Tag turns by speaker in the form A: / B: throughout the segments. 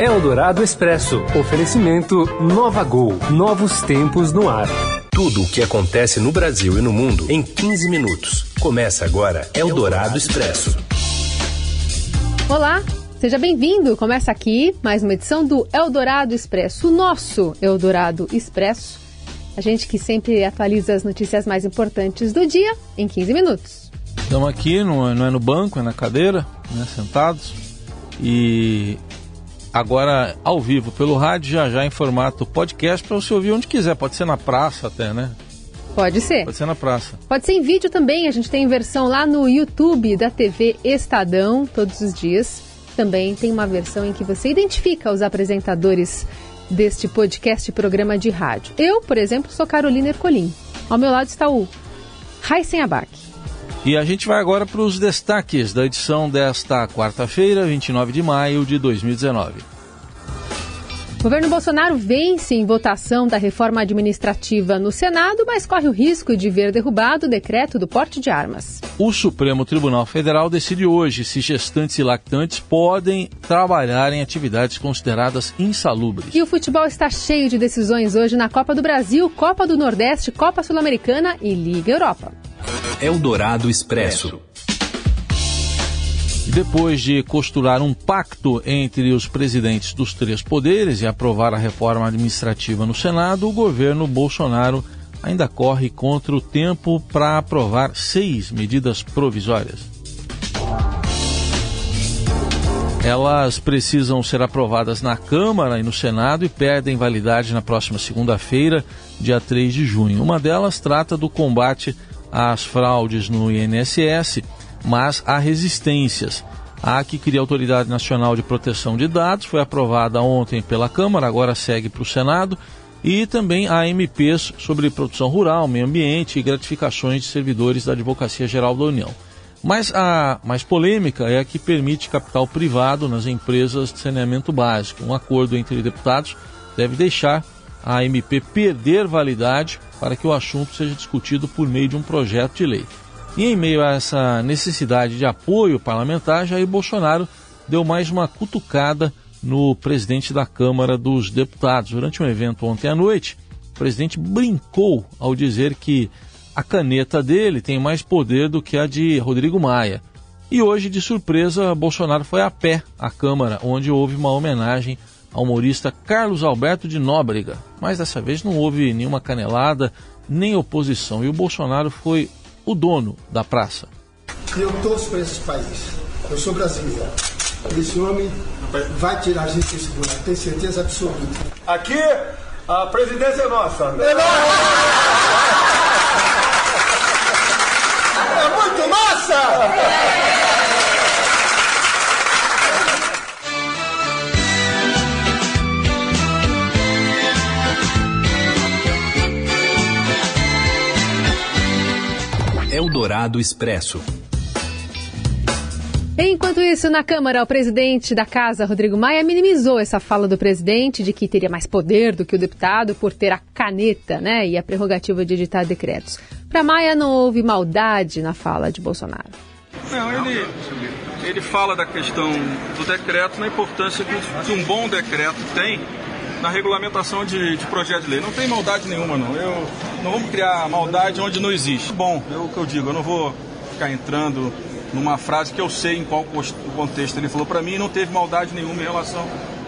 A: Eldorado Expresso. Oferecimento Nova Gol. Novos tempos no ar. Tudo o que acontece no Brasil e no mundo em 15 minutos. Começa agora Eldorado Expresso.
B: Olá, seja bem-vindo. Começa aqui mais uma edição do Eldorado Expresso, o nosso Eldorado Expresso. A gente que sempre atualiza as notícias mais importantes do dia em 15 minutos.
C: Estamos aqui, não é, não é no banco, é na cadeira, né, sentados. E agora ao vivo pelo rádio, já já em formato podcast para você ouvir onde quiser. Pode ser na praça até, né?
B: Pode ser.
C: Pode ser na praça.
B: Pode ser em vídeo também. A gente tem versão lá no YouTube da TV Estadão todos os dias. Também tem uma versão em que você identifica os apresentadores deste podcast programa de rádio. Eu, por exemplo, sou Carolina Ercolim. Ao meu lado está o Raisen Abac.
C: E a gente vai agora para os destaques da edição desta quarta-feira, 29 de maio de 2019.
B: O governo Bolsonaro vence em votação da reforma administrativa no Senado, mas corre o risco de ver derrubado o decreto do porte de armas.
C: O Supremo Tribunal Federal decide hoje se gestantes e lactantes podem trabalhar em atividades consideradas insalubres.
B: E o futebol está cheio de decisões hoje na Copa do Brasil, Copa do Nordeste, Copa Sul-Americana e Liga Europa.
A: Eldorado Expresso.
C: Depois de costurar um pacto entre os presidentes dos três poderes e aprovar a reforma administrativa no Senado, o governo Bolsonaro ainda corre contra o tempo para aprovar seis medidas provisórias. Elas precisam ser aprovadas na Câmara e no Senado e perdem validade na próxima segunda-feira, dia 3 de junho. Uma delas trata do combate às fraudes no INSS mas há resistências. A que cria a Autoridade Nacional de Proteção de Dados foi aprovada ontem pela Câmara, agora segue para o Senado, e também há MPs sobre produção rural, meio ambiente e gratificações de servidores da Advocacia Geral da União. Mas a mais polêmica é a que permite capital privado nas empresas de saneamento básico. Um acordo entre deputados deve deixar a MP perder validade para que o assunto seja discutido por meio de um projeto de lei. E em meio a essa necessidade de apoio parlamentar, Jair Bolsonaro deu mais uma cutucada no presidente da Câmara dos Deputados. Durante um evento ontem à noite, o presidente brincou ao dizer que a caneta dele tem mais poder do que a de Rodrigo Maia. E hoje, de surpresa, Bolsonaro foi a pé à Câmara, onde houve uma homenagem ao humorista Carlos Alberto de Nóbrega. Mas dessa vez não houve nenhuma canelada, nem oposição. E o Bolsonaro foi o dono da praça.
D: Eu torço para esse país. Eu sou brasileiro. Esse homem vai tirar a gente desse buraco, tenho certeza absoluta.
E: Aqui, a presidência é nossa.
D: É nossa!
A: Eldorado Expresso.
B: Enquanto isso, na Câmara, o presidente da Casa, Rodrigo Maia, minimizou essa fala do presidente de que teria mais poder do que o deputado por ter a caneta né, e a prerrogativa de editar decretos. Para Maia, não houve maldade na fala de Bolsonaro.
F: Não, ele, ele fala da questão do decreto, na importância que um bom decreto tem na regulamentação de, de projeto de lei. Não tem maldade nenhuma, não. Eu não vamos criar maldade onde não existe. Bom, é o que eu digo, eu não vou ficar entrando numa frase que eu sei em qual contexto ele falou para mim, não teve maldade nenhuma em relação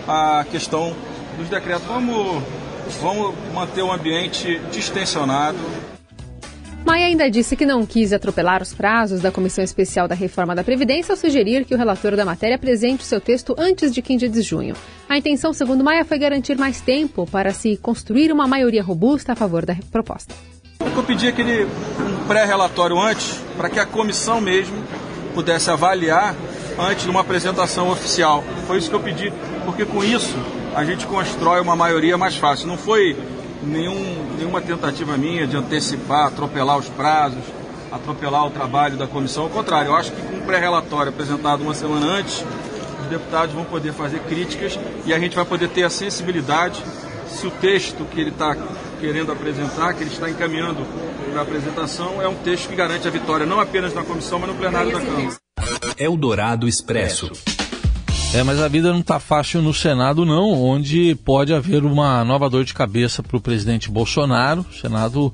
F: à questão dos decretos. Vamos, vamos manter o ambiente distensionado.
B: Maia ainda disse que não quis atropelar os prazos da Comissão Especial da Reforma da Previdência ao sugerir que o relator da matéria apresente o seu texto antes de 15 de junho. A intenção, segundo Maia, foi garantir mais tempo para se construir uma maioria robusta a favor da proposta.
F: Eu pedi aquele um pré-relatório antes, para que a comissão mesmo pudesse avaliar antes de uma apresentação oficial. Foi isso que eu pedi, porque com isso a gente constrói uma maioria mais fácil. Não foi nenhum, nenhuma tentativa minha de antecipar, atropelar os prazos, atropelar o trabalho da comissão. Ao contrário, eu acho que com um pré-relatório apresentado uma semana antes, os deputados vão poder fazer críticas e a gente vai poder ter a sensibilidade se o texto que ele está querendo apresentar, que ele está encaminhando para a apresentação, é um texto que garante a vitória não apenas na comissão, mas no plenário da Câmara.
A: Eldorado Expresso.
C: É, mas a vida não está fácil no Senado, não, onde pode haver uma nova dor de cabeça para o presidente Bolsonaro. O Senado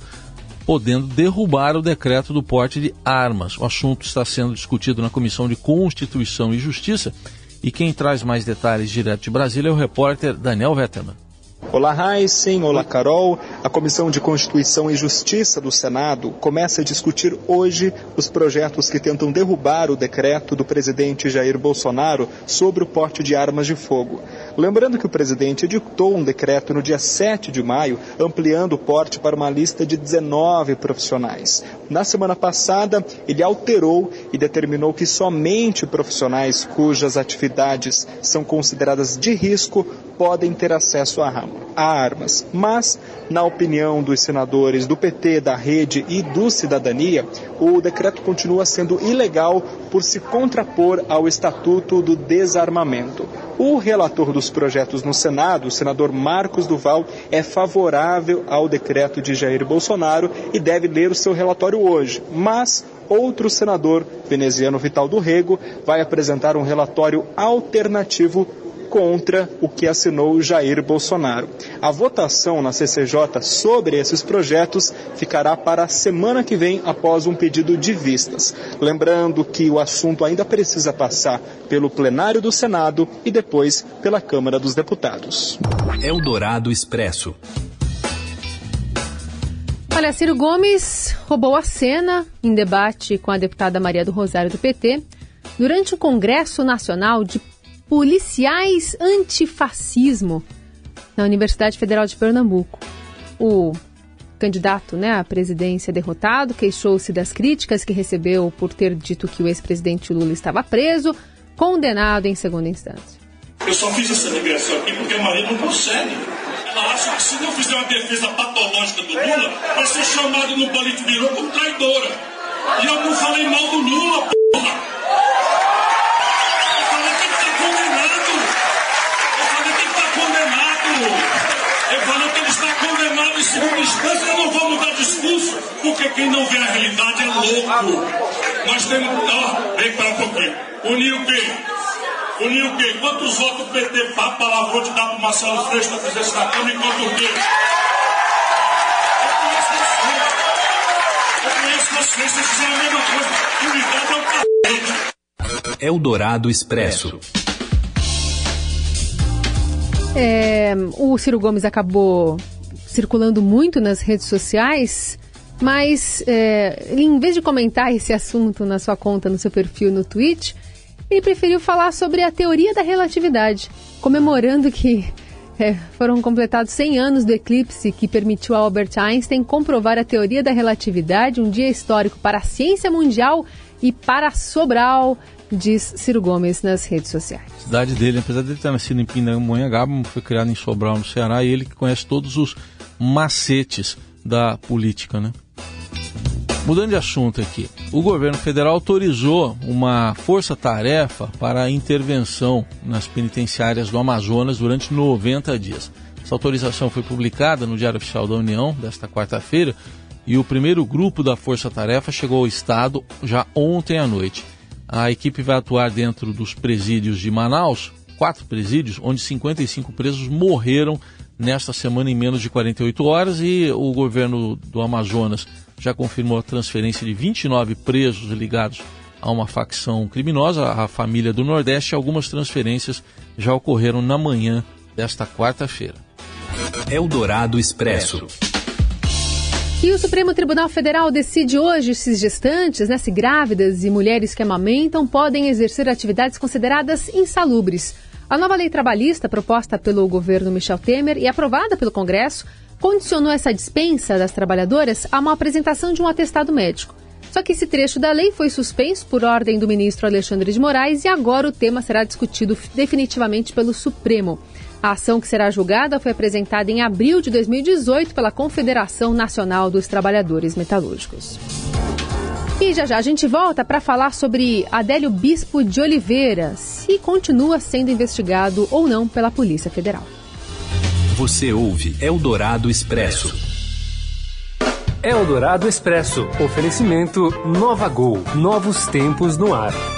C: podendo derrubar o decreto do porte de armas. O assunto está sendo discutido na Comissão de Constituição e Justiça. E quem traz mais detalhes direto de Brasília é o repórter Daniel Vetterman.
G: Olá, Heisen. Olá, Carol. A Comissão de Constituição e Justiça do Senado começa a discutir hoje os projetos que tentam derrubar o decreto do presidente Jair Bolsonaro sobre o porte de armas de fogo. Lembrando que o presidente editou um decreto no dia 7 de maio, ampliando o porte para uma lista de 19 profissionais. Na semana passada, ele alterou e determinou que somente profissionais cujas atividades são consideradas de risco podem ter acesso a armas. Mas, na opinião dos senadores do PT, da Rede e do Cidadania, o decreto continua sendo ilegal por se contrapor ao Estatuto do Desarmamento. O relator dos projetos no Senado, o senador Marcos Duval, é favorável ao decreto de Jair Bolsonaro e deve ler o seu relatório hoje. Mas outro senador, veneziano Vital do Rego, vai apresentar um relatório alternativo contra o que assinou Jair Bolsonaro. A votação na CCJ sobre esses projetos ficará para a semana que vem, após um pedido de vistas. Lembrando que o assunto ainda precisa passar pelo plenário do Senado e depois pela Câmara dos Deputados.
A: Eldorado Expresso.
B: Olha, Ciro Gomes roubou a cena em debate com a deputada Maria do Rosário do PT durante o Congresso Nacional de policiais antifascismo na Universidade Federal de Pernambuco. O candidato né, à presidência derrotado queixou-se das críticas que recebeu por ter dito que o ex-presidente Lula estava preso, condenado em segunda instância.
H: Eu só fiz essa regressão aqui porque a Maria não consegue. Ela acha que se não fizer uma defesa patológica do Lula, vai ser chamado no Politburo como traidora. E eu não falei mal do Lula, porra! Segunda instância, eu não vou mudar discurso, porque quem não vê a realidade é louco. Nós temos. Ó, vem para um pouquinho. Unir o quê? Unir o quê? Quantos votos o PT palavrou de dar para o Marcelo Freixo na presidência da Câmara e quanto o quê? Eu conheço vocês, vocês fizeram a mesma coisa. Unidade é o.
A: Eldorado Expresso.
B: É, o Ciro Gomes acabou circulando muito nas redes sociais, mas é, em vez de comentar esse assunto na sua conta, no seu perfil no Twitch, ele preferiu falar sobre a teoria da relatividade, comemorando que é, foram completados 100 anos do eclipse que permitiu a Albert Einstein comprovar a teoria da relatividade, um dia histórico para a ciência mundial e para Sobral, diz Ciro Gomes nas redes sociais.
C: A cidade dele, apesar de ele ter nascido em Pindamonhangaba, foi criado em Sobral, no Ceará, e ele que conhece todos os macetes da política, né? Mudando de assunto aqui, o governo federal autorizou uma força-tarefa para intervenção nas penitenciárias do Amazonas durante 90 dias. Essa autorização foi publicada no Diário Oficial da União desta quarta-feira e o primeiro grupo da força-tarefa chegou ao estado já ontem à noite. A equipe vai atuar dentro dos presídios de Manaus, quatro presídios, onde 55 presos morreram nesta semana em menos de 48 horas e o governo do Amazonas já confirmou a transferência de 29 presos ligados a uma facção criminosa, a família do Nordeste. Algumas transferências já ocorreram na manhã desta quarta-feira.
A: Eldorado Expresso.
B: E o Supremo Tribunal Federal decide hoje se gestantes, né, se grávidas e mulheres que amamentam podem exercer atividades consideradas insalubres. A nova lei trabalhista, proposta pelo governo Michel Temer e aprovada pelo Congresso, condicionou essa dispensa das trabalhadoras a uma apresentação de um atestado médico. Só que esse trecho da lei foi suspenso por ordem do ministro Alexandre de Moraes e agora o tema será discutido definitivamente pelo Supremo. A ação que será julgada foi apresentada em abril de 2018 pela Confederação Nacional dos Trabalhadores Metalúrgicos. E já já a gente volta para falar sobre Adélio Bispo de Oliveira, se continua sendo investigado ou não pela Polícia Federal.
A: Você ouve Eldorado Expresso. Eldorado Expresso. Oferecimento Nova Gol. Novos tempos no ar.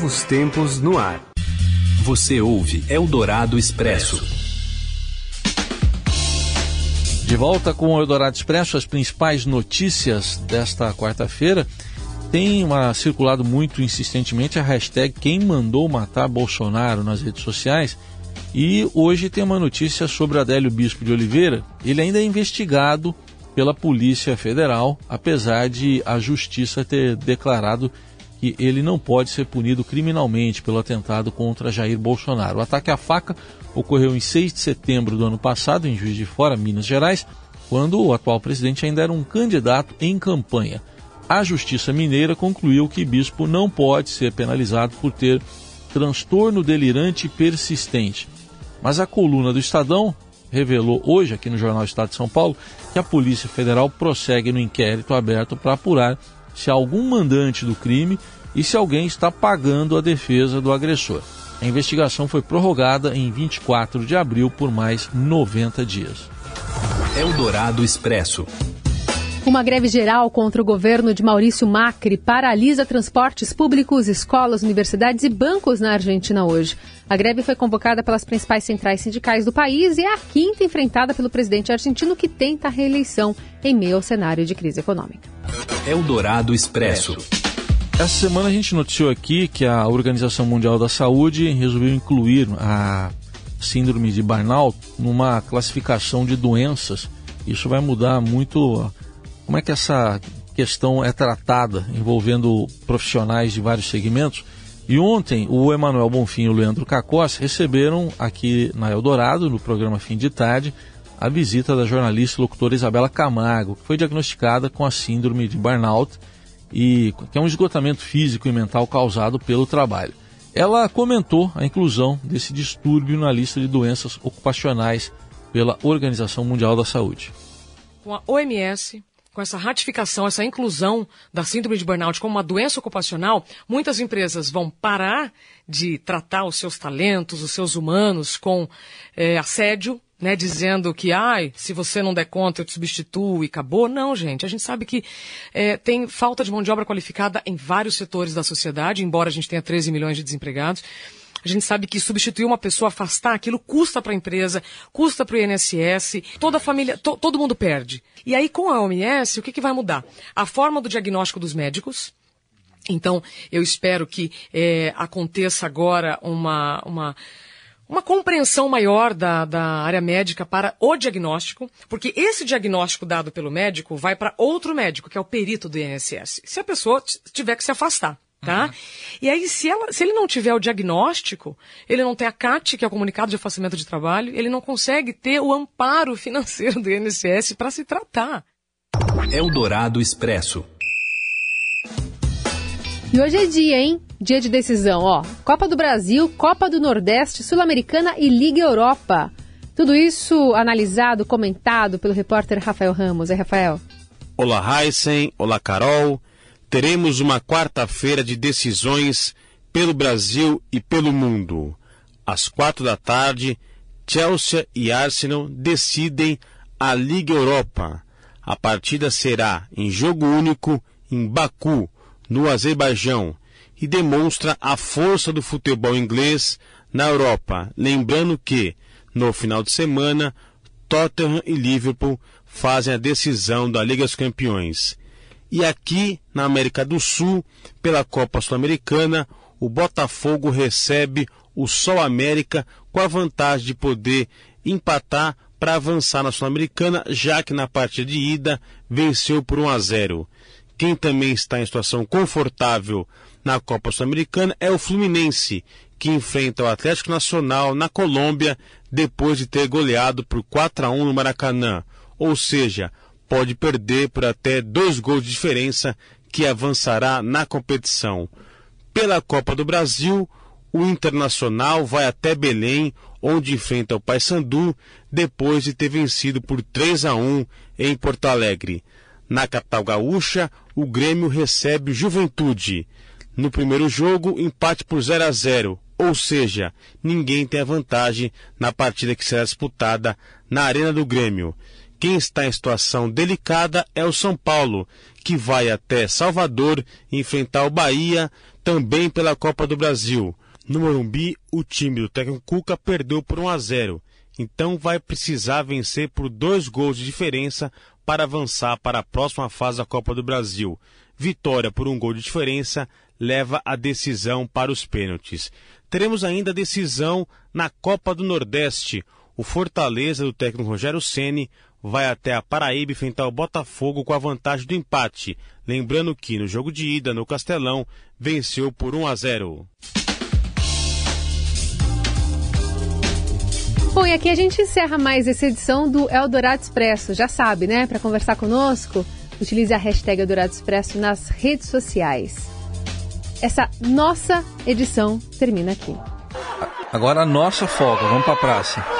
A: Novos tempos no ar.
I: Você ouve Eldorado Expresso.
C: De volta com o Eldorado Expresso, as principais notícias desta quarta-feira. Tem uma, circulado muito insistentemente a hashtag Quem Mandou Matar Bolsonaro nas redes sociais. E hoje tem uma notícia sobre Adélio Bispo de Oliveira. Ele ainda é investigado pela Polícia Federal, apesar de a Justiça ter declarado que ele não pode ser punido criminalmente pelo atentado contra Jair Bolsonaro. O ataque à faca ocorreu em 6 de setembro do ano passado, em Juiz de Fora, Minas Gerais, quando o atual presidente ainda era um candidato em campanha. A Justiça Mineira concluiu que Bispo não pode ser penalizado por ter transtorno delirante persistente. Mas a coluna do Estadão revelou hoje, aqui no Jornal Estado de São Paulo, que a Polícia Federal prossegue no inquérito aberto para apurar se há algum mandante do crime e se alguém está pagando a defesa do agressor. A investigação foi prorrogada em 24 de abril por mais 90 dias.
I: Eldorado Expresso.
B: Uma greve geral contra o governo de Maurício Macri paralisa transportes públicos, escolas, universidades e bancos na Argentina hoje. A greve foi convocada pelas principais centrais sindicais do país e é a quinta enfrentada pelo presidente argentino que tenta a reeleição em meio ao cenário de crise econômica.
I: Eldorado Expresso.
C: Essa semana a gente noticiou aqui que a Organização Mundial da Saúde resolveu incluir a síndrome de burnout numa classificação de doenças. Isso vai mudar muito como é que essa questão é tratada envolvendo profissionais de vários segmentos. E ontem o Emanuel Bonfim e o Leandro Cacós receberam aqui na Eldorado, no programa Fim de Tarde, a visita da jornalista e locutora Isabela Camargo, que foi diagnosticada com a síndrome de burnout, e, que é um esgotamento físico e mental causado pelo trabalho. Ela comentou a inclusão desse distúrbio na lista de doenças ocupacionais pela Organização Mundial da Saúde.
J: Com a OMS, com essa ratificação, essa inclusão da síndrome de burnout como uma doença ocupacional, muitas empresas vão parar de tratar os seus talentos, os seus humanos com é, assédio, né, dizendo que, ai, se você não der conta, eu te substituo e acabou. Não, gente. A gente sabe que é, tem falta de mão de obra qualificada em vários setores da sociedade, embora a gente tenha 13 milhões de desempregados. A gente sabe que substituir uma pessoa, afastar aquilo, custa para a empresa, custa para o INSS, toda a família, to, todo mundo perde. E aí, com a OMS, o que, que vai mudar? A forma do diagnóstico dos médicos, então, eu espero que é, aconteça agora uma, uma, uma compreensão maior da, da área médica para o diagnóstico, porque esse diagnóstico dado pelo médico vai para outro médico, que é o perito do INSS. Se a pessoa tiver que se afastar tá? Uhum. E aí, se, ela, se ele não tiver o diagnóstico, ele não tem a CAT, que é o comunicado de afastamento de trabalho, ele não consegue ter o amparo financeiro do INSS para se tratar.
I: Eldorado Expresso.
B: E hoje é dia, hein? Dia de decisão, ó. Copa do Brasil, Copa do Nordeste, Sul-Americana e Liga Europa. Tudo isso analisado, comentado pelo repórter Rafael Ramos. É, Rafael?
K: Olá, Heisen. Olá, Carol teremos uma quarta-feira de decisões pelo Brasil e pelo mundo. Às quatro da tarde, Chelsea e Arsenal decidem a Liga Europa. A partida será em jogo único em Baku, no Azerbaijão, e demonstra a força do futebol inglês na Europa. Lembrando que, no final de semana, Tottenham e Liverpool fazem a decisão da Liga dos Campeões. E aqui na América do Sul, pela Copa Sul-Americana, o Botafogo recebe o Sol América com a vantagem de poder empatar para avançar na Sul-Americana, já que na partida de ida venceu por 1 a 0. Quem também está em situação confortável na Copa Sul-Americana é o Fluminense, que enfrenta o Atlético Nacional na Colômbia depois de ter goleado por 4 a 1 no Maracanã. Ou seja, pode perder por até dois gols de diferença que avançará na competição. Pela Copa do Brasil, o Internacional vai até Belém, onde enfrenta o Paysandu, depois de ter vencido por 3 a 1 em Porto Alegre. Na capital gaúcha, o Grêmio recebe Juventude. No primeiro jogo, empate por 0 a 0, ou seja, ninguém tem a vantagem na partida que será disputada na Arena do Grêmio. Quem está em situação delicada é o São Paulo, que vai até Salvador enfrentar o Bahia, também pela Copa do Brasil. No Morumbi, o time do técnico Cuca perdeu por 1 a 0, então vai precisar vencer por dois gols de diferença para avançar para a próxima fase da Copa do Brasil. Vitória por um gol de diferença leva a decisão para os pênaltis. Teremos ainda decisão na Copa do Nordeste. O Fortaleza do técnico Rogério Ceni vai até a Paraíba enfrentar o Botafogo com a vantagem do empate. Lembrando que no jogo de ida no Castelão venceu por 1 a 0.
B: Bom, e aqui a gente encerra mais essa edição do Eldorado Expresso. Já sabe, né? Para conversar conosco, utilize a hashtag Eldorado Expresso nas redes sociais. Essa nossa edição termina aqui.
C: Agora a nossa folga, vamos para a praça.